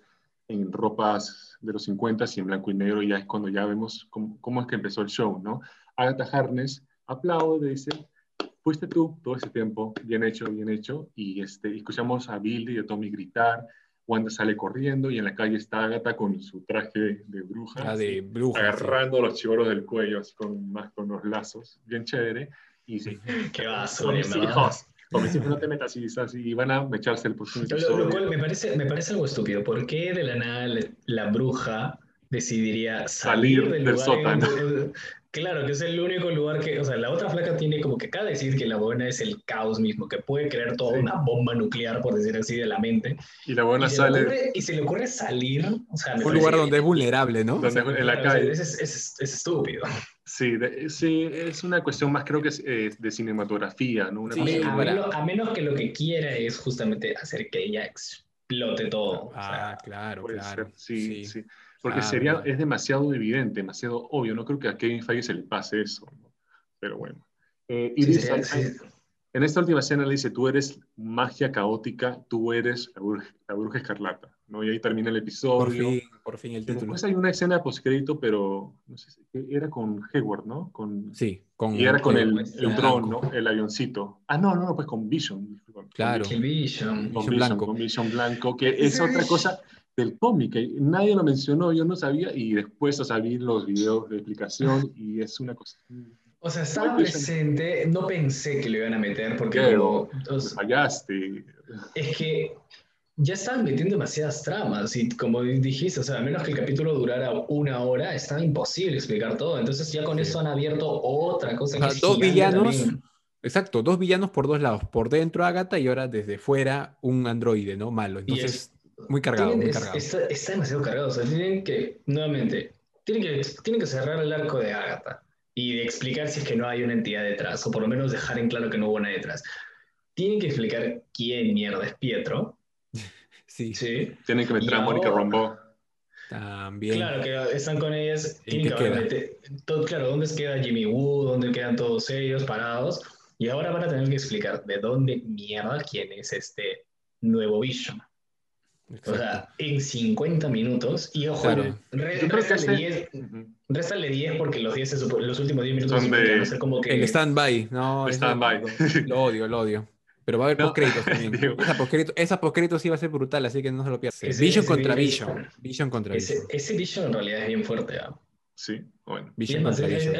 en ropas de los 50 y en blanco y negro, y ya es cuando ya vemos cómo, es que empezó el show, ¿no? Agatha Harness aplaude, dice, fuiste tú todo ese tiempo, bien hecho, bien hecho, y este, escuchamos a Billy y a Tommy gritar, Wanda sale corriendo y en la calle está Agatha con su traje de bruja, ah, de bruja agarrando los chivoros del cuello, así con, más con los lazos, bien chévere, y sí, qué vas, como si no te metas y, y van a echarse el próximo Lo, cual me parece, me parece algo estúpido. ¿Por qué de la nada la bruja decidiría salir, del, sótano? claro, que es el único lugar que, o sea, la otra flaca tiene como que cada decir que la buena es el caos mismo, que puede crear toda una bomba nuclear, por decir así, de la mente. Y la buena sale. y se le ocurre salir, o sea, un lugar donde es vulnerable, ¿no? en la calle. es, es, es estúpido. Sí, sí, es una cuestión más creo que es, eh, de cinematografía, ¿no? a, menos, que lo que quiera es justamente hacer que ella explote todo. Ah, claro, claro. sí, sí, Porque sería, es demasiado evidente, demasiado obvio. No creo que a Kevin Feige se le pase eso, pero bueno. Eh, y dice, en esta última escena le dice, tú eres magia caótica, tú eres la bruja escarlata. ¿No? Y ahí termina el episodio. Por fin, por fin el título. Después hay una escena postcrédito, pero no sé, era con Hayward, ¿no? Con, sí, con Y era con el, el dron, ¿no? El avioncito. Ah, no, no, pues con Vision. Claro. Con Vision. Con Vision, blanco. Con Vision blanco, que es otra cosa del cómic. Nadie lo mencionó, yo no sabía, y después o sea, vi los videos de explicación y es una cosa... O sea, estaba presente, no pensé que lo iban a meter porque... Pero, fallaste. Es que ya estaban metiendo demasiadas tramas y como dijiste, o sea, a menos que el capítulo durara una hora, estaba imposible explicar todo. Entonces ya con eso han abierto otra cosa. que dos villanos. Exacto, dos villanos por dos lados. Por dentro Agatha y ahora desde fuera un androide, ¿no? Malo. Entonces, muy cargado, muy cargado. Está, demasiado cargado. O sea, tienen que, nuevamente, tienen que, tienen que cerrar el arco de Agatha y explicar si es que no hay una entidad detrás, o por lo menos dejar en claro que no hubo una detrás. Tienen que explicar quién mierda es Pietro, Sí. sí. Tienen que meter a Mónica Rambeau. También. Claro, que están con ellas. ¿En qué todo, claro, ¿dónde queda Jimmy Woo? ¿Dónde quedan todos ellos parados? Y ahora van a tener que explicar de dónde mierda quién es este nuevo Vision. O sea, en 50 minutos. Y ojo, claro. réstale, 10, porque los, 10 los últimos 10 minutos son de... como que... El stand-by. No, stand-by. Lo odio, lo odio. Pero va a haber no, postcréditos también. esa postcrédito, sí va a ser brutal, así que no se lo pierdas. Vision contra Vision. Vision contra Vision. Ese Vision en realidad es bien fuerte. ¿ah? Sí, bueno. Vision contra Vision.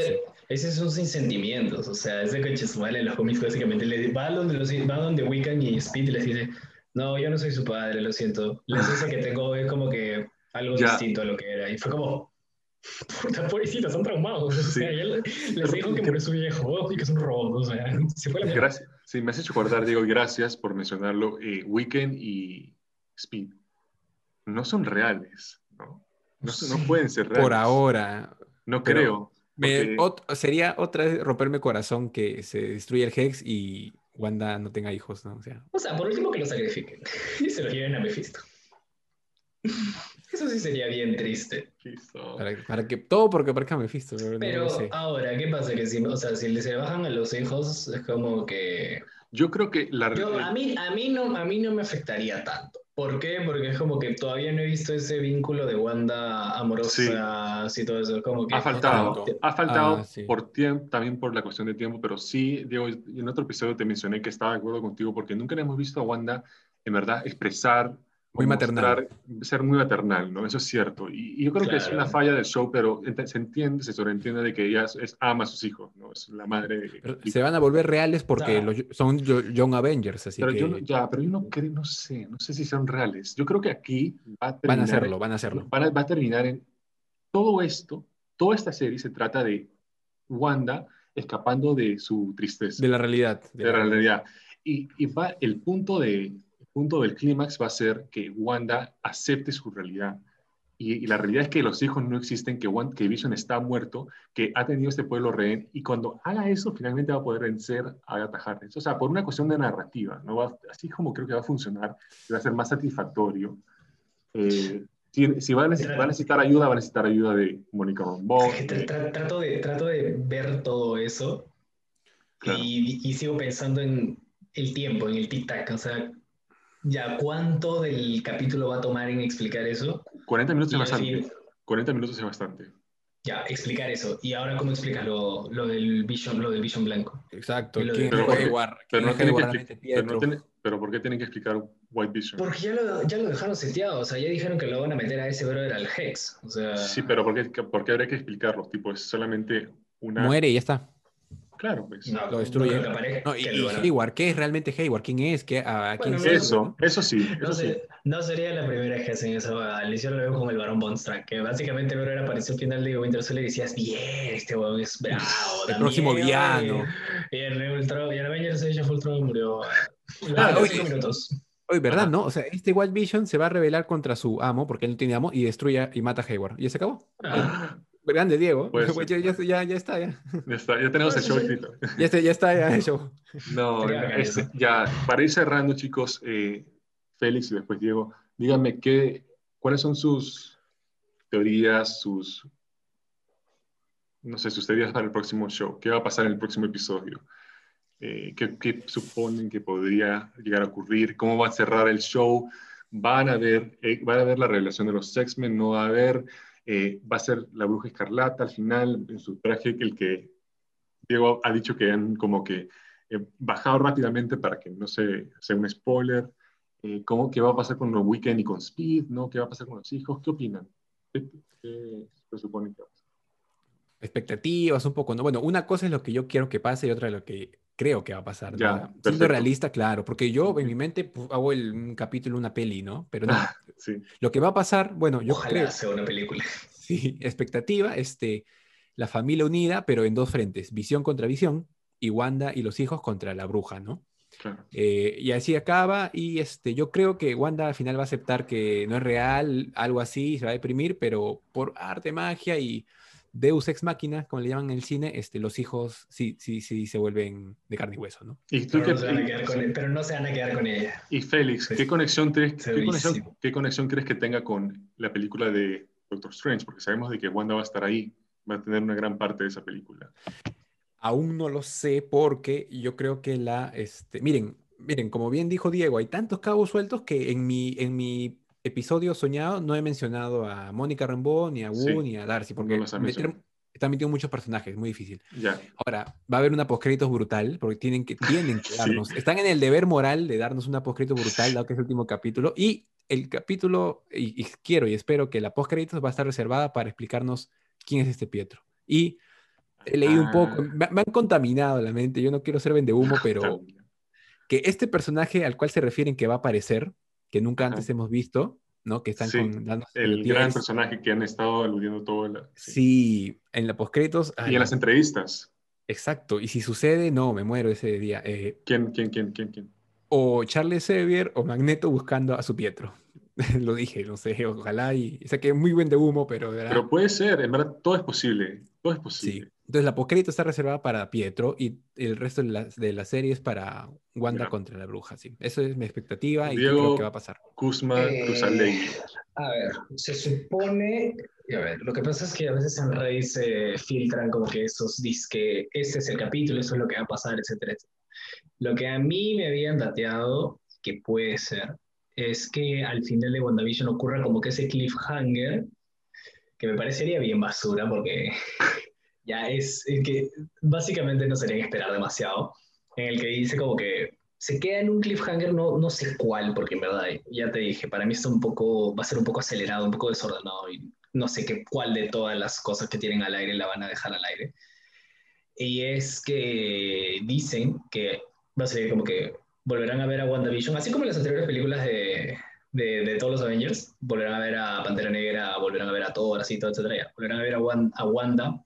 Ese son sin sentimientos, o sea, ese coche en los cómics básicamente le va donde, los, va donde Wiccan y Speed y les dice, no, yo no soy su padre, lo siento. Les dice que tengo es como que algo distinto a lo que era. Y fue como, puta pobrecita, son traumados. O sea, les dijo que murió su viejo y que es un robot. O sea, se fue la Gracias. Sí, me has hecho acordar, Diego, gracias por mencionarlo. Eh, Weekend y Speed no son reales, ¿no? No, no pueden ser reales. Por ahora. No creo. sería otra vez romperme corazón que se destruya el Hex y Wanda no tenga hijos, ¿no? O sea, o sea por último que lo sacrifiquen y se lo lleven a Mephisto. Eso sí sería bien triste. Para, que todo porque parezca Mephisto. Pero ahora, ¿qué pasa? Que si, o sea, si se bajan a los hijos, es como que. Yo creo que la a, mí, a, mí no, a mí no me afectaría tanto. ¿Por qué? Porque es como que todavía no he visto ese vínculo de Wanda amorosa y todo eso. Como que, ha faltado, ha faltado ah, por tiempo, también por la cuestión de tiempo, pero sí, Diego, en otro episodio te mencioné que estaba de acuerdo contigo porque nunca le hemos visto a Wanda en verdad expresar muy maternal. Ser muy maternal, ¿no? Eso es cierto. Y, yo creo que es una falla del show, pero se entiende, se sobreentiende de que ella es, ama a sus hijos, ¿no? Es la madre. se van a volver reales porque son Young Avengers, así pero que... Yo, ya, pero yo no creo, no sé, no sé si son reales. Yo creo que aquí va a terminar... Van a hacerlo, van a hacerlo. va a terminar en... Todo esto, toda esta serie se trata de Wanda escapando de su tristeza. De la realidad. De, la, realidad. Y, y va el punto de punto del clímax va a ser que Wanda acepte su realidad. Y, la realidad es que los hijos no existen, que, que Vision está muerto, que ha tenido este pueblo rehén, y cuando haga eso, finalmente va a poder vencer a Agatha O sea, por una cuestión de narrativa, ¿no? Va, así como creo que va a funcionar, va a ser más satisfactorio. Eh, si, va, a necesitar, ayuda, va a necesitar ayuda de Mónica Rombó. trato, de, trato de ver todo eso y, y, sigo pensando en el tiempo, en el tic-tac. O sea, ya, ¿cuánto del capítulo va a tomar en explicar eso? 40 minutos es bastante. 40 minutos es bastante. Ya, explicar eso. Y ahora, ¿cómo explicas lo, lo del Vision, lo del Vision blanco? Exacto. Pero, pero, ¿por qué tienen que explicar White Vision? Porque ya lo, ya lo dejaron seteado. O sea, ya dijeron que lo van a meter a ese brother al Hex. O sea... Sí, pero ¿por qué, por qué habría que explicarlo? Tipo, es solamente una... Muere y ya está. Claro, pues. lo destruye. No, y, Hayward, ¿qué es realmente Hayward? ¿Quién es? ¿Qué, a, quién eso, eso sí. Eso no, sí. no, sería la primera vez que hacen eso. Al inicio lo veo como el varón Bonstrak, que básicamente era apareció al final de Winter Soldier y decías, bien, este weón es bravo. el próximo villano. Y el, Ultron, y el Avengers Age of Ultron murió. Ah, oye, minutos. Oye, ¿verdad, no? O sea, este White Vision se va a rebelar contra su amo, porque él no tiene amo, y destruye y mata a Hayward. Y se acabó. Ah. Grande, Diego. Pues, ya, ya, ya, está, ya. Ya está, ya tenemos el show escrito. Ya está, ya está ya el show. No, ya, para ir cerrando, chicos, eh, Félix y después Diego, díganme qué, cuáles son sus teorías, sus, no sé, sus teorías para el próximo show. ¿Qué va a pasar en el próximo episodio? Eh, ¿qué, ¿qué, suponen que podría llegar a ocurrir? ¿Cómo va a cerrar el show? ¿Van a ver, eh, van a ver la revelación de los X-Men? ¿No va a haber? Eh, va a ser la bruja escarlata al final, en su traje, el que Diego ha dicho que han como que eh, bajado rápidamente para que no se sea un spoiler. Eh, ¿cómo, ¿Qué va a pasar con los Weekend y con Speed? ¿no? ¿Qué va a pasar con los hijos? ¿Qué opinan? ¿Qué, se supone que va a pasar? Expectativas un poco, ¿no? Bueno, una cosa es lo que yo quiero que pase y otra es lo que creo que va a pasar. Ya, Siendo realista, claro, porque yo en mi mente pues, hago el, un capítulo, una peli, ¿no? Pero no. sí. Lo que va a pasar, bueno, yo Ojalá creo. sea una película. Sí, expectativa, este, la familia unida, pero en dos frentes: visión contra visión y Wanda y los hijos contra la bruja, ¿no? Claro. Eh, y así acaba, y este, yo creo que Wanda al final va a aceptar que no es real, algo así, se va a deprimir, pero por arte, magia y Deus ex máquina, como le llaman en el cine, este, los hijos sí, sí, sí se vuelven de carne y hueso, ¿no? pero, no se van a quedar con ella. Y Félix, ¿qué conexión, crees, ¿qué, conexión, ¿qué conexión crees que tenga con la película de Doctor Strange, porque sabemos de que Wanda va a estar ahí, va a tener una gran parte de esa película. Aún no lo sé porque yo creo que la, este, miren, miren, como bien dijo Diego, hay tantos cabos sueltos que en mi, en mi episodio soñado no he mencionado a Mónica Rambeau, ni a Wu, ni a Darcy, porque están metiendo muchos personajes, muy difícil. Ya. Ahora, va a haber una postcréditos brutal, porque tienen que, tienen que darnos, están en el deber moral de darnos una postcrédito brutal, dado que es el último capítulo, y el capítulo, y, quiero y espero que la postcréditos va a estar reservada para explicarnos quién es este Pietro. Y he leído un poco, ah. me, han contaminado la mente, yo no quiero ser vendehumo, pero que este personaje al cual se refieren que va a aparecer, que nunca antes hemos visto, ¿no? Que están con, el gran personaje que han estado aludiendo todo. el sí. en la postcréditos. Y en las entrevistas. Exacto, y si sucede, no, me muero ese día. Eh, ¿Quién, quién, quién, quién, quién? O Charles Xavier o Magneto buscando a su Pietro. Lo dije, no sé, ojalá y... O sea que muy buen de humo, pero... Pero puede ser, en verdad, todo es posible, todo es posible. Sí. Entonces la postcrédito está reservada para Pietro y el resto de la, de la serie es para Wanda contra la bruja, sí. Eso es mi expectativa y creo que va a pasar. Kuzma, eh, A ver, se supone... A ver, lo que pasa es que a veces en Reddit se filtran como que esos que este es el capítulo, eso es lo que va a pasar, etcétera, etcétera. Lo que a mí me habían dateado, que puede ser, es que al final de WandaVision ocurra como que ese cliffhanger, que me parecería bien basura, porque ya es que básicamente no sería esperar demasiado, en el que dice como que se queda en un cliffhanger, no, no sé cuál, porque en verdad, ya te dije, para mí está un poco, va a ser un poco acelerado, un poco desordenado, y no sé qué, cuál de todas las cosas que tienen al aire la van a dejar al aire. Y es que dicen que va a ser como que volverán a ver a WandaVision, así como en las anteriores películas de, de, todos los Avengers, volverán a ver a Pantera Negra, volverán a ver a Thor, así, todo, etcétera, volverán a ver a a Wanda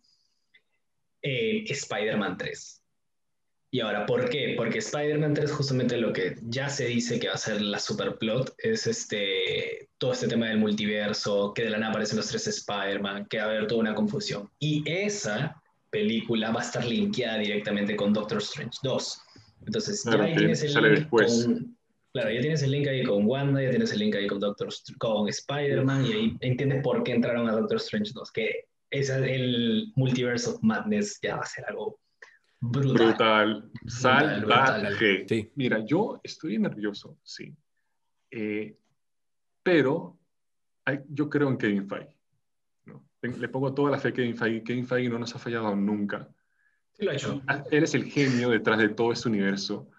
en Spider-Man 3. Y ahora, ¿por qué? Porque Spider-Man 3 justamente lo que ya se dice que va a ser la superplot es este, todo este tema del multiverso, que de la nada aparecen los tres Spider-Man, que va a haber toda una confusión. Y esa película va a estar linkeada directamente con Doctor Strange 2. Entonces, ya ahí tienes el link con, Claro, ya tienes el link ahí con Wanda, ya tienes el link ahí con Doctor con Spider-Man y ahí entiendes por qué entraron a Doctor Strange 2, que es el Multiverse of Madness ya va a ser algo brutal. Brutal. Salvaje. Mira, yo estoy nervioso, sí. Eh, pero yo creo en Kevin Feige. ¿no? Le pongo toda la fe a Kevin Feige. Kevin Feige no nos ha fallado nunca. Sí, lo ha hecho. Él es el genio detrás de todo este universo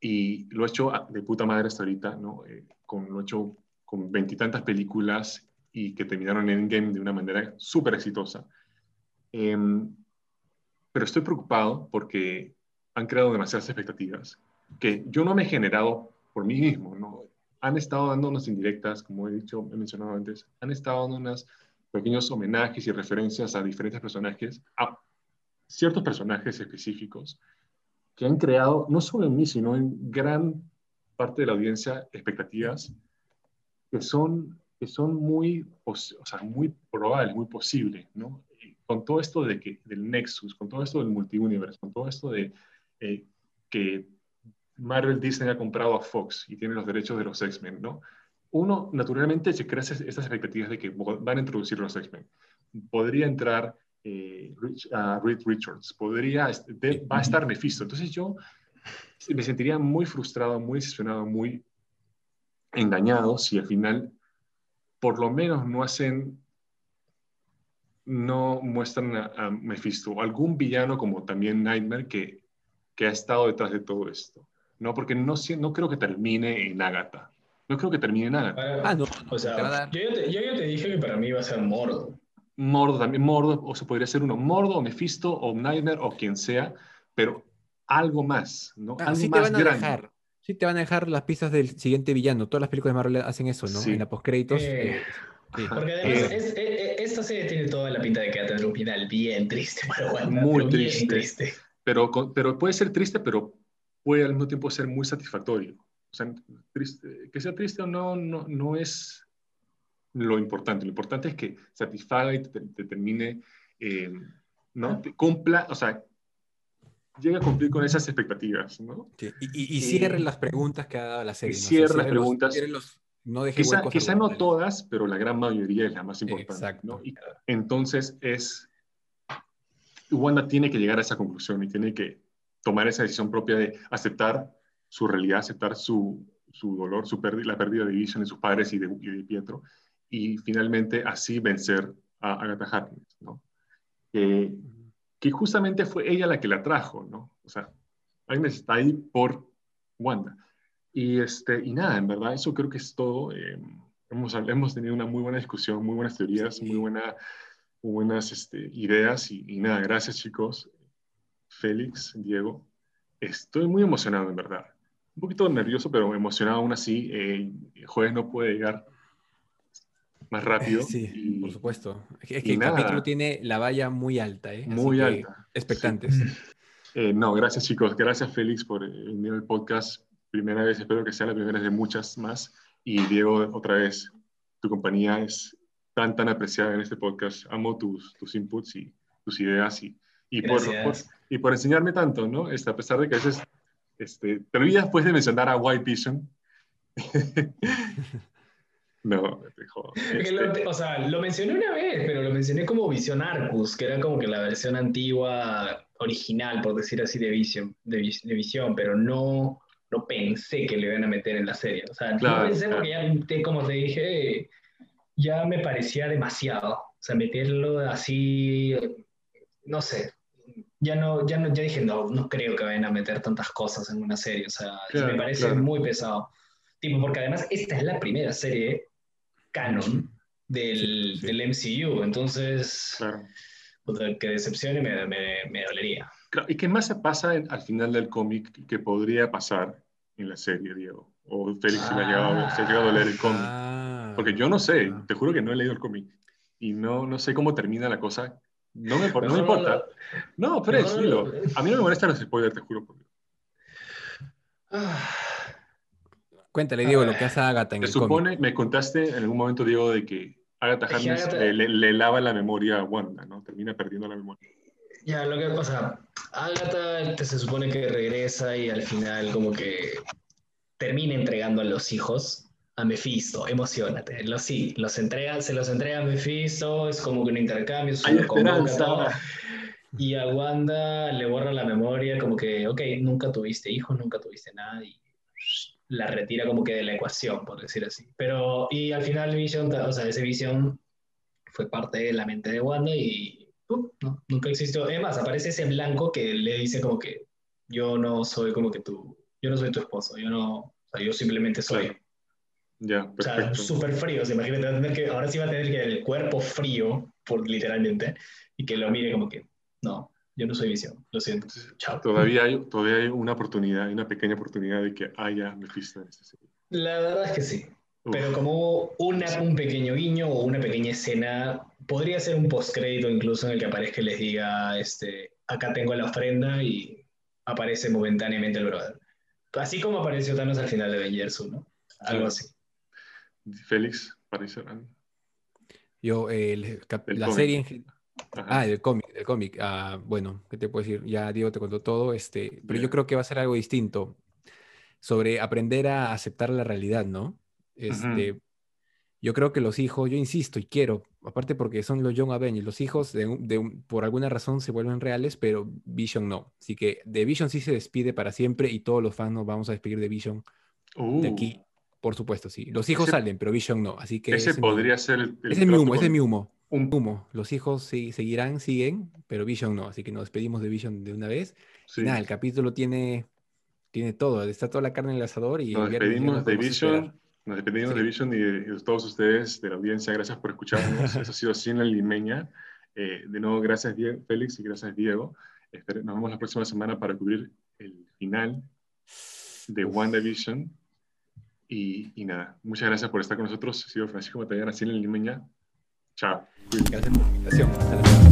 y lo ha hecho de puta madre hasta ahorita, ¿no? Eh, con, lo ha hecho con veintitantas películas y que terminaron en Endgame de una manera súper exitosa. Em, pero estoy preocupado porque han creado demasiadas expectativas que yo no me he generado por mí mismo, ¿no? Han estado dando unas indirectas, como he dicho, he mencionado antes, han estado dando unos pequeños homenajes y referencias a diferentes personajes, a ciertos personajes específicos que han creado, no solo en mí, sino en gran parte de la audiencia, expectativas que son, que son muy, o sea, muy probables, muy posibles, ¿no? con todo esto de que, del Nexus, con todo esto del multiuniverso, con todo esto de eh, que Marvel Disney ha comprado a Fox y tiene los derechos de los X-Men, ¿no? Uno, naturalmente, se crea estas expectativas de que van a introducir los X-Men. Podría entrar eh, a Reed Richards, podría, va a estar Mephisto. Entonces yo me sentiría muy frustrado, muy decepcionado, muy engañado si al final por lo menos no hacen no muestran a, Mephisto o algún villano como también Nightmare que, que ha estado detrás de todo esto. No, porque no, no creo que termine en Agatha. No creo que termine en Agatha. Ah, no. O sea, yo ya, te, dije que para mí va a ser Mordo. Mordo también, Mordo, o se podría ser uno, Mordo o Mephisto o Nightmare o quien sea, pero algo más, ¿no? Ah, algo sí más te van a dejar. Sí te van a dejar las pistas del siguiente villano. Todas las películas de Marvel hacen eso, ¿no? En la postcréditos. Eh, eh, porque además, eh, esta serie tiene toda la pinta de que va a tener un final bien triste para Wanda. Muy triste. Pero, pero puede ser triste, pero puede al mismo tiempo ser muy satisfactorio. O sea, triste, que sea triste o no, no, no es lo importante. Lo importante es que satisfaga y te, termine, eh, ¿no? Te cumpla, o sea, llega a cumplir con esas expectativas, ¿no? Y, y, cierre las preguntas que ha dado la serie. Y cierre las preguntas. los, no deje quizá, quizá no todas, pero la gran mayoría es la más importante. Exacto. entonces es, Wanda tiene que llegar a esa conclusión y tiene que tomar esa decisión propia de aceptar su realidad, aceptar su, su dolor, su pérdida, la pérdida de Vision de sus padres y de, de Pietro, y finalmente así vencer a Agatha Harkness, ¿no? Que justamente fue ella la que la trajo, ¿no? O sea, Agnes está ahí por Wanda. Y, este, y nada, en verdad, eso creo que es todo. Eh, hemos, hemos tenido una muy buena discusión, muy buenas teorías, muy, buena, buenas este, ideas. Y, y, nada, gracias chicos. Félix, Diego. Estoy muy emocionado, en verdad. Un poquito nervioso, pero emocionado aún así. Eh, el jueves no puede llegar más rápido. Sí, por supuesto. Es que el capítulo tiene la valla muy alta, ¿eh? Muy alta. Expectantes. Eh, no, gracias chicos. Gracias Félix por venir al podcast. Primera vez, espero que sea la primera de muchas más. Y Diego, otra vez, tu compañía es tan, tan apreciada en este podcast. Amo tus, tus inputs y tus ideas y, y, por, y por enseñarme tanto, ¿no? Este, a pesar de que a veces este, te olvidas después de mencionar a White Vision. No, este. o sea, lo mencioné una vez, pero lo mencioné como Vision Arcus, que era como que la versión antigua, original, por decir así, de Vision, de, Vision pero no, no pensé que le iban a meter en la serie. O sea, no pensé porque ya, como te dije, ya me parecía demasiado. O sea, meterlo así, no sé, ya no, ya no, ya dije, no, no creo que vayan a meter tantas cosas en una serie. O sea, me parece muy pesado. Tipo, porque además esta es la primera serie canon del, del MCU. Entonces, claro. que decepcione me, me, me dolería. ¿Y qué más se pasa al final del cómic que podría pasar en la serie, Diego? O Félix se, ha llegado, a leer el cómic. Ah. Porque yo no sé, te juro que no he leído el cómic. Y no, no sé cómo termina la cosa. No me, no me importa. No, pero es A mí no me molestan los spoilers, te juro. Por Ah. Cuéntale, Diego, lo que hace Agatha en Se supone, me contaste en algún momento, Diego, de que Agatha Harkness le, lava la memoria a Wanda, ¿no? Termina perdiendo la memoria. Ya, lo que pasa, Agatha se supone que regresa y al final como que termina entregando a los hijos a Mephisto, emocionate, los, sí, los entrega, se los entrega a Mephisto, es como que un intercambio, Hay esperanza. y a Wanda le borra la memoria, como que, ok, nunca tuviste hijos, nunca tuviste nada, y la retira como que de la ecuación, por decir así. Pero, y al final Vision, o sea, ese Vision fue parte de la mente de Wanda y uh, no, nunca existió. Además, aparece ese blanco que le dice como que yo no soy como que tú, yo no soy tu esposo, yo no, o sea, yo simplemente soy. Ya, O sea, súper frío. O imagínate, que, ahora sí va a tener que el cuerpo frío, por, literalmente, y que lo mire como que, no, yo no soy visión, lo siento. Chao. Todavía hay, todavía hay una oportunidad, hay una pequeña oportunidad de que haya Mephisto en esta serie. La verdad es que sí. Pero como una, un pequeño guiño o una pequeña escena, podría ser un postcrédito incluso en el que aparezca y les diga, este, acá tengo la ofrenda y aparece momentáneamente el brother. Así como apareció Thanos al final de Avengers 1, algo así. Félix, parece. Yo, la serie en Ah, el cómic, el cómic. Ah, bueno, ¿qué te puedo decir? Ya Diego te contó todo, este, pero yo creo que va a ser algo distinto sobre aprender a aceptar la realidad, ¿no? Este, yo creo que los hijos, yo insisto y quiero, aparte porque son los Young Avengers, los hijos de, por alguna razón se vuelven reales, pero Vision no. Así que de Vision sí se despide para siempre y todos los fans nos vamos a despedir de Vision de aquí, uh. por supuesto, sí. Los hijos salen, pero Vision no. Así que ese, podría ser el, ese es mi humo, ese es mi humo un humo. Los hijos sí, seguirán, siguen, pero Vision no. Así que nos despedimos de Vision de una vez. nada, el capítulo tiene, tiene todo. Está toda la carne en el asador. Y nos despedimos de Vision. Nos despedimos de Vision y de, todos ustedes, de la audiencia. Gracias por escucharnos. Eso ha sido así en la limeña. Eh, de nuevo, gracias Félix y gracias Diego. nos vemos la próxima semana para cubrir el final de WandaVision. Y, y nada, muchas gracias por estar con nosotros. Ha sido Francisco Matallana, la limeña. Chao. Próxima.